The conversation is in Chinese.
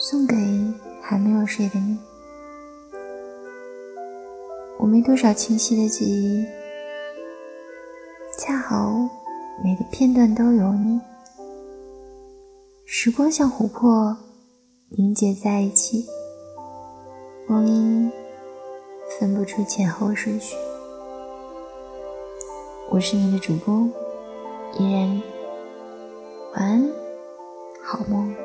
送给还没有睡的你。我没多少清晰的记忆恰好每个片段都有你。时光像琥珀凝结在一起光阴分不出前后顺序。我是你的主播依然晚安好梦。